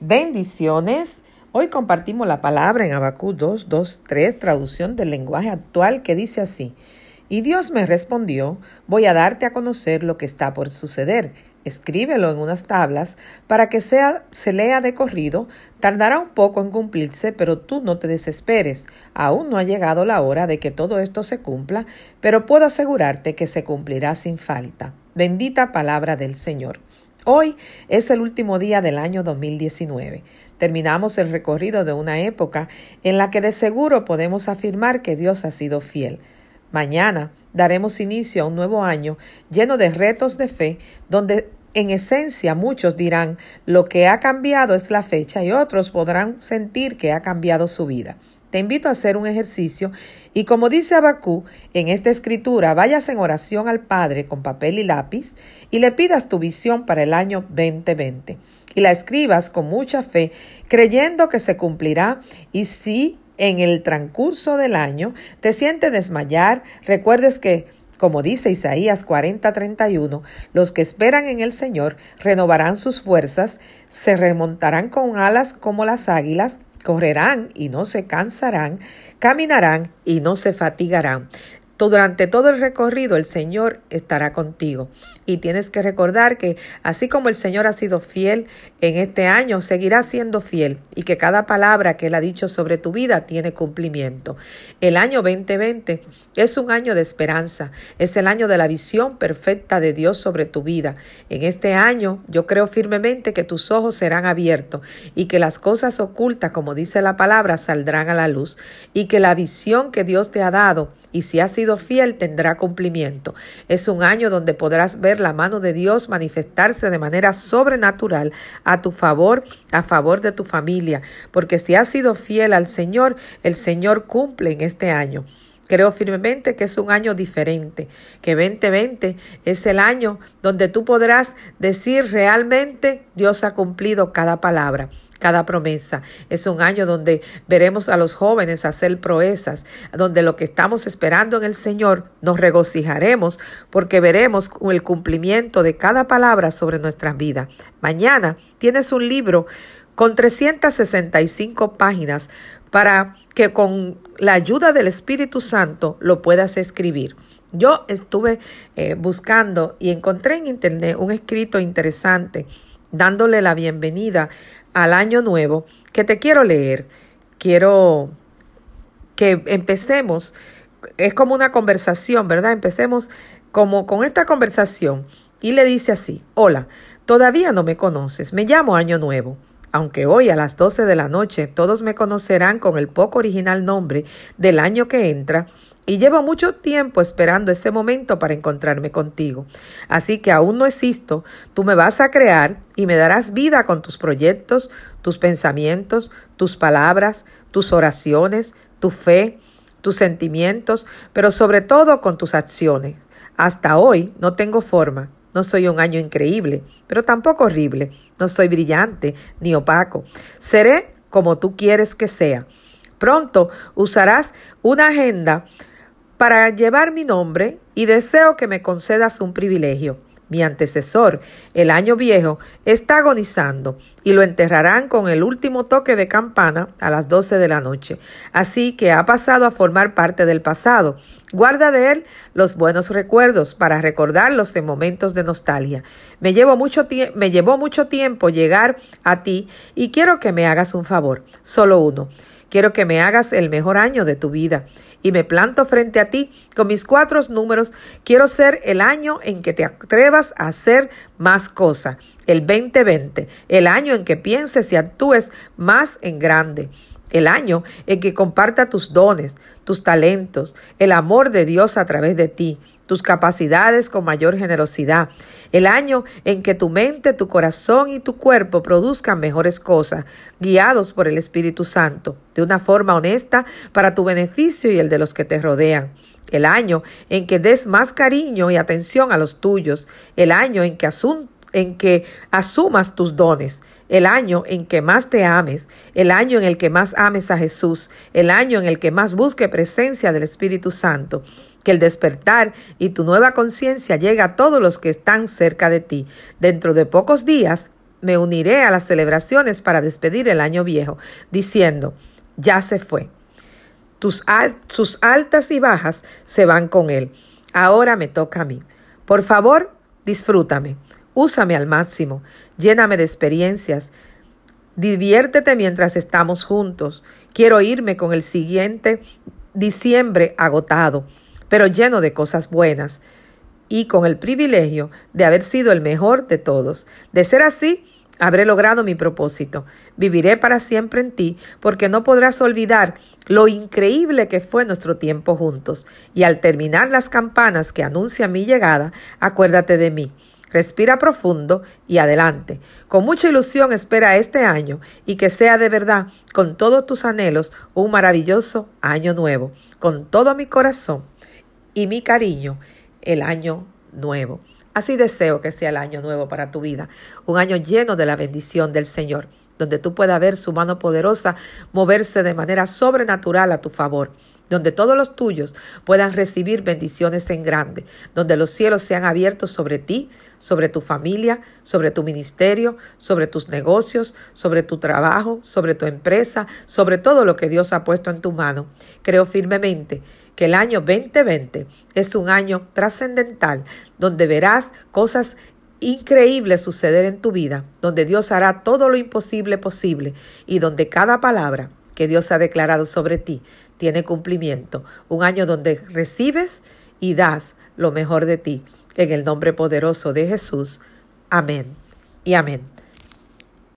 Bendiciones. Hoy compartimos la palabra en Abacú 2, 2, 3, traducción del lenguaje actual que dice así. Y Dios me respondió, voy a darte a conocer lo que está por suceder. Escríbelo en unas tablas para que sea, se lea de corrido. Tardará un poco en cumplirse, pero tú no te desesperes. Aún no ha llegado la hora de que todo esto se cumpla, pero puedo asegurarte que se cumplirá sin falta. Bendita palabra del Señor. Hoy es el último día del año 2019. Terminamos el recorrido de una época en la que de seguro podemos afirmar que Dios ha sido fiel. Mañana daremos inicio a un nuevo año lleno de retos de fe, donde en esencia muchos dirán lo que ha cambiado es la fecha y otros podrán sentir que ha cambiado su vida. Te invito a hacer un ejercicio y como dice Abacú en esta escritura, vayas en oración al Padre con papel y lápiz y le pidas tu visión para el año 2020 y la escribas con mucha fe, creyendo que se cumplirá. Y si en el transcurso del año te sientes desmayar, recuerdes que como dice Isaías 40:31, los que esperan en el Señor renovarán sus fuerzas, se remontarán con alas como las águilas, correrán y no se cansarán, caminarán y no se fatigarán. Durante todo el recorrido el Señor estará contigo. Y tienes que recordar que así como el Señor ha sido fiel en este año, seguirá siendo fiel y que cada palabra que Él ha dicho sobre tu vida tiene cumplimiento. El año 2020 es un año de esperanza, es el año de la visión perfecta de Dios sobre tu vida. En este año yo creo firmemente que tus ojos serán abiertos y que las cosas ocultas, como dice la palabra, saldrán a la luz y que la visión que Dios te ha dado y si has sido fiel tendrá cumplimiento. Es un año donde podrás ver la mano de Dios manifestarse de manera sobrenatural a tu favor, a favor de tu familia, porque si has sido fiel al Señor, el Señor cumple en este año. Creo firmemente que es un año diferente, que 2020 es el año donde tú podrás decir realmente Dios ha cumplido cada palabra cada promesa. Es un año donde veremos a los jóvenes hacer proezas, donde lo que estamos esperando en el Señor nos regocijaremos porque veremos el cumplimiento de cada palabra sobre nuestras vidas. Mañana tienes un libro con 365 páginas para que con la ayuda del Espíritu Santo lo puedas escribir. Yo estuve eh, buscando y encontré en internet un escrito interesante dándole la bienvenida al año nuevo que te quiero leer. Quiero que empecemos, es como una conversación, ¿verdad? Empecemos como con esta conversación y le dice así, hola, todavía no me conoces, me llamo Año Nuevo. Aunque hoy a las 12 de la noche todos me conocerán con el poco original nombre del año que entra, y llevo mucho tiempo esperando ese momento para encontrarme contigo. Así que aún no existo, tú me vas a crear y me darás vida con tus proyectos, tus pensamientos, tus palabras, tus oraciones, tu fe, tus sentimientos, pero sobre todo con tus acciones. Hasta hoy no tengo forma, no soy un año increíble, pero tampoco horrible, no soy brillante ni opaco. Seré como tú quieres que sea. Pronto usarás una agenda para llevar mi nombre y deseo que me concedas un privilegio. Mi antecesor, el año viejo, está agonizando y lo enterrarán con el último toque de campana a las doce de la noche. Así que ha pasado a formar parte del pasado. Guarda de él los buenos recuerdos para recordarlos en momentos de nostalgia. Me, llevo mucho me llevó mucho tiempo llegar a ti y quiero que me hagas un favor, solo uno. Quiero que me hagas el mejor año de tu vida y me planto frente a ti con mis cuatro números. Quiero ser el año en que te atrevas a hacer más cosas. El 2020, el año en que pienses y actúes más en grande. El año en que comparta tus dones, tus talentos, el amor de Dios a través de ti tus capacidades con mayor generosidad. El año en que tu mente, tu corazón y tu cuerpo produzcan mejores cosas, guiados por el Espíritu Santo, de una forma honesta para tu beneficio y el de los que te rodean. El año en que des más cariño y atención a los tuyos. El año en que en que asumas tus dones, el año en que más te ames, el año en el que más ames a Jesús, el año en el que más busque presencia del Espíritu Santo, que el despertar y tu nueva conciencia llegue a todos los que están cerca de ti. Dentro de pocos días me uniré a las celebraciones para despedir el año viejo, diciendo, ya se fue. Tus sus altas y bajas se van con él. Ahora me toca a mí. Por favor, disfrútame. Úsame al máximo. Lléname de experiencias. Diviértete mientras estamos juntos. Quiero irme con el siguiente diciembre agotado, pero lleno de cosas buenas y con el privilegio de haber sido el mejor de todos. De ser así, habré logrado mi propósito. Viviré para siempre en ti, porque no podrás olvidar lo increíble que fue nuestro tiempo juntos. Y al terminar las campanas que anuncian mi llegada, acuérdate de mí. Respira profundo y adelante. Con mucha ilusión espera este año y que sea de verdad, con todos tus anhelos, un maravilloso año nuevo. Con todo mi corazón y mi cariño, el año nuevo. Así deseo que sea el año nuevo para tu vida, un año lleno de la bendición del Señor, donde tú puedas ver su mano poderosa moverse de manera sobrenatural a tu favor donde todos los tuyos puedan recibir bendiciones en grande, donde los cielos sean abiertos sobre ti, sobre tu familia, sobre tu ministerio, sobre tus negocios, sobre tu trabajo, sobre tu empresa, sobre todo lo que Dios ha puesto en tu mano. Creo firmemente que el año 2020 es un año trascendental, donde verás cosas increíbles suceder en tu vida, donde Dios hará todo lo imposible posible y donde cada palabra que Dios ha declarado sobre ti tiene cumplimiento. Un año donde recibes y das lo mejor de ti. En el nombre poderoso de Jesús. Amén y amén.